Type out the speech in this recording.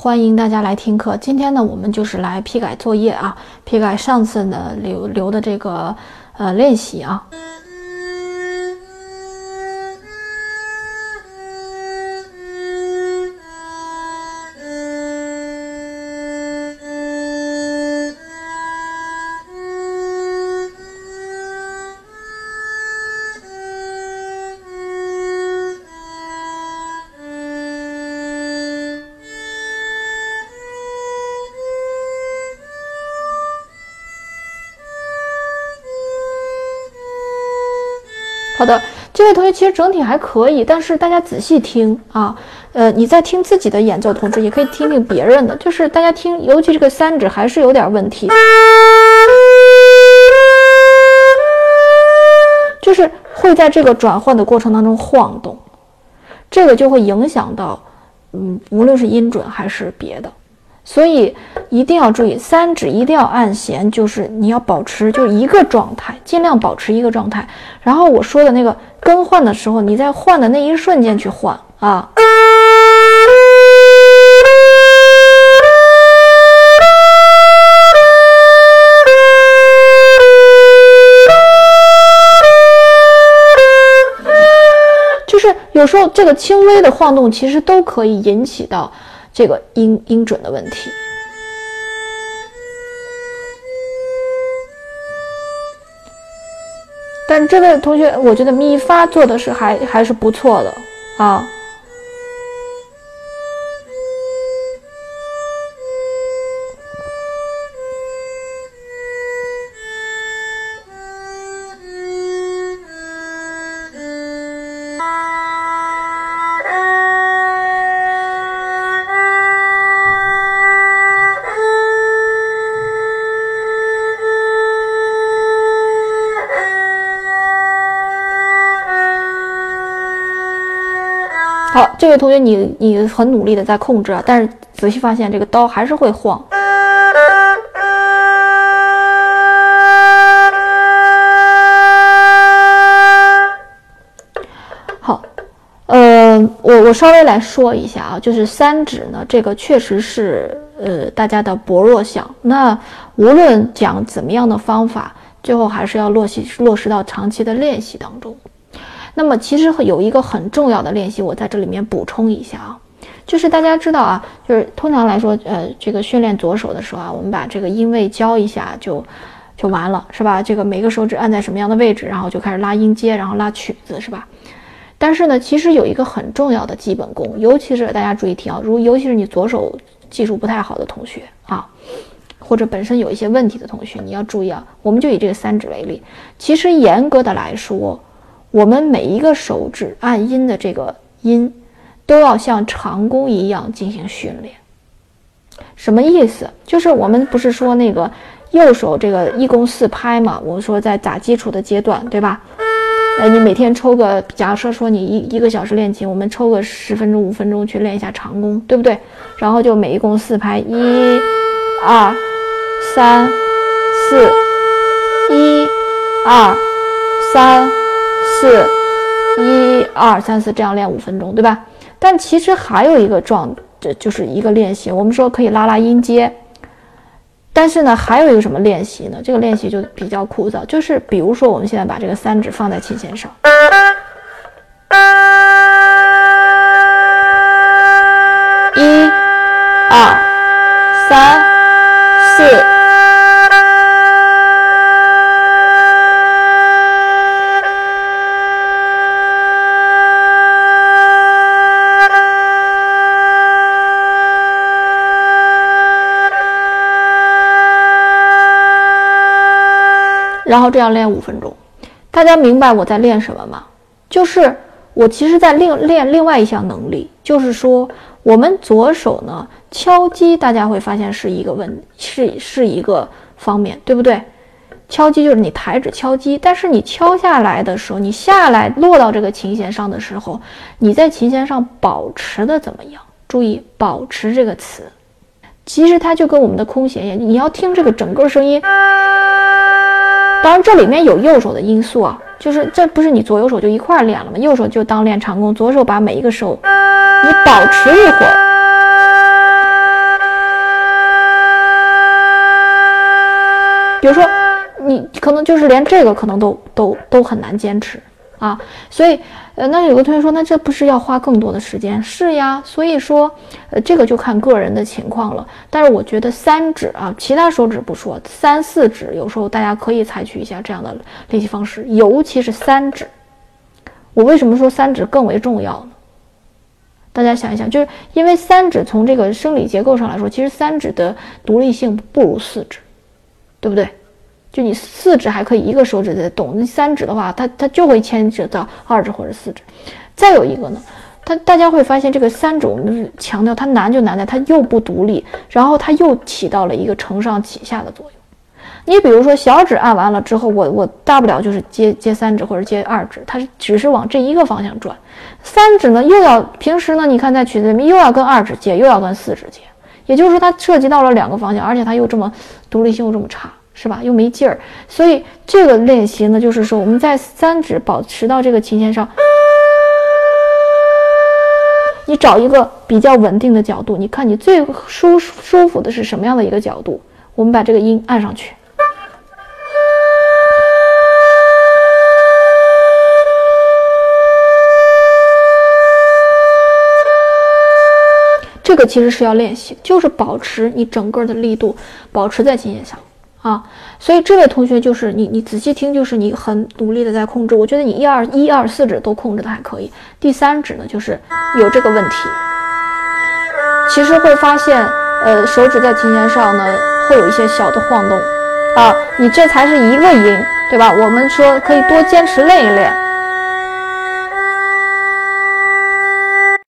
欢迎大家来听课。今天呢，我们就是来批改作业啊，批改上次呢留留的这个呃练习啊。好的，这位同学其实整体还可以，但是大家仔细听啊，呃，你在听自己的演奏同时，也可以听听别人的，就是大家听，尤其这个三指还是有点问题，就是会在这个转换的过程当中晃动，这个就会影响到，嗯，无论是音准还是别的。所以一定要注意，三指一定要按弦，就是你要保持就一个状态，尽量保持一个状态。然后我说的那个更换的时候，你在换的那一瞬间去换啊。就是有时候这个轻微的晃动，其实都可以引起到。这个音音准的问题，但这位同学，我觉得咪发做的是还还是不错的啊。好，这位同学，你你很努力的在控制啊，但是仔细发现这个刀还是会晃。好，呃，我我稍微来说一下啊，就是三指呢，这个确实是呃大家的薄弱项。那无论讲怎么样的方法，最后还是要落实落实到长期的练习当中。那么其实有一个很重要的练习，我在这里面补充一下啊，就是大家知道啊，就是通常来说，呃，这个训练左手的时候啊，我们把这个音位教一下就就完了，是吧？这个每个手指按在什么样的位置，然后就开始拉音阶，然后拉曲子，是吧？但是呢，其实有一个很重要的基本功，尤其是大家注意听啊，如尤其是你左手技术不太好的同学啊，或者本身有一些问题的同学，你要注意啊。我们就以这个三指为例，其实严格的来说。我们每一个手指按音的这个音，都要像长弓一样进行训练。什么意思？就是我们不是说那个右手这个一弓四拍嘛？我们说在打基础的阶段，对吧？哎，你每天抽个，假设说你一一个小时练琴，我们抽个十分钟、五分钟去练一下长弓，对不对？然后就每一弓四拍，一、二、三、四，一、二、三。四，一二三四，这样练五分钟，对吧？但其实还有一个状，这就是一个练习。我们说可以拉拉音阶，但是呢，还有一个什么练习呢？这个练习就比较枯燥，就是比如说我们现在把这个三指放在琴弦上，一、二、三、四。然后这样练五分钟，大家明白我在练什么吗？就是我其实在另练另外一项能力，就是说我们左手呢敲击，大家会发现是一个问，是是一个方面，对不对？敲击就是你抬指敲击，但是你敲下来的时候，你下来落到这个琴弦上的时候，你在琴弦上保持的怎么样？注意“保持”这个词，其实它就跟我们的空弦一样，你要听这个整个声音。当然，这里面有右手的因素啊，就是这不是你左右手就一块练了吗？右手就当练长弓，左手把每一个手你保持一会儿。比如说，你可能就是连这个可能都都都很难坚持。啊，所以，呃，那有个同学说，那这不是要花更多的时间？是呀，所以说，呃，这个就看个人的情况了。但是我觉得三指啊，其他手指不说，三四指有时候大家可以采取一下这样的练习方式，尤其是三指。我为什么说三指更为重要呢？大家想一想，就是因为三指从这个生理结构上来说，其实三指的独立性不如四指，对不对？就你四指还可以一个手指在动，那三指的话，它它就会牵扯到二指或者四指。再有一个呢，它大家会发现这个三指，我们强调它难就难在它又不独立，然后它又起到了一个承上启下的作用。你比如说小指按完了之后，我我大不了就是接接三指或者接二指，它只是往这一个方向转。三指呢又要平时呢，你看在曲子里面又要跟二指接，又要跟四指接，也就是说它涉及到了两个方向，而且它又这么独立性又这么差。是吧？又没劲儿，所以这个练习呢，就是说我们在三指保持到这个琴弦上，你找一个比较稳定的角度，你看你最舒舒服的是什么样的一个角度？我们把这个音按上去，这个其实是要练习，就是保持你整个的力度保持在琴弦上。啊，所以这位同学就是你，你仔细听，就是你很努力的在控制。我觉得你一二一二四指都控制的还可以，第三指呢就是有这个问题。其实会发现，呃，手指在琴弦上呢会有一些小的晃动，啊，你这才是一个音，对吧？我们说可以多坚持练一练，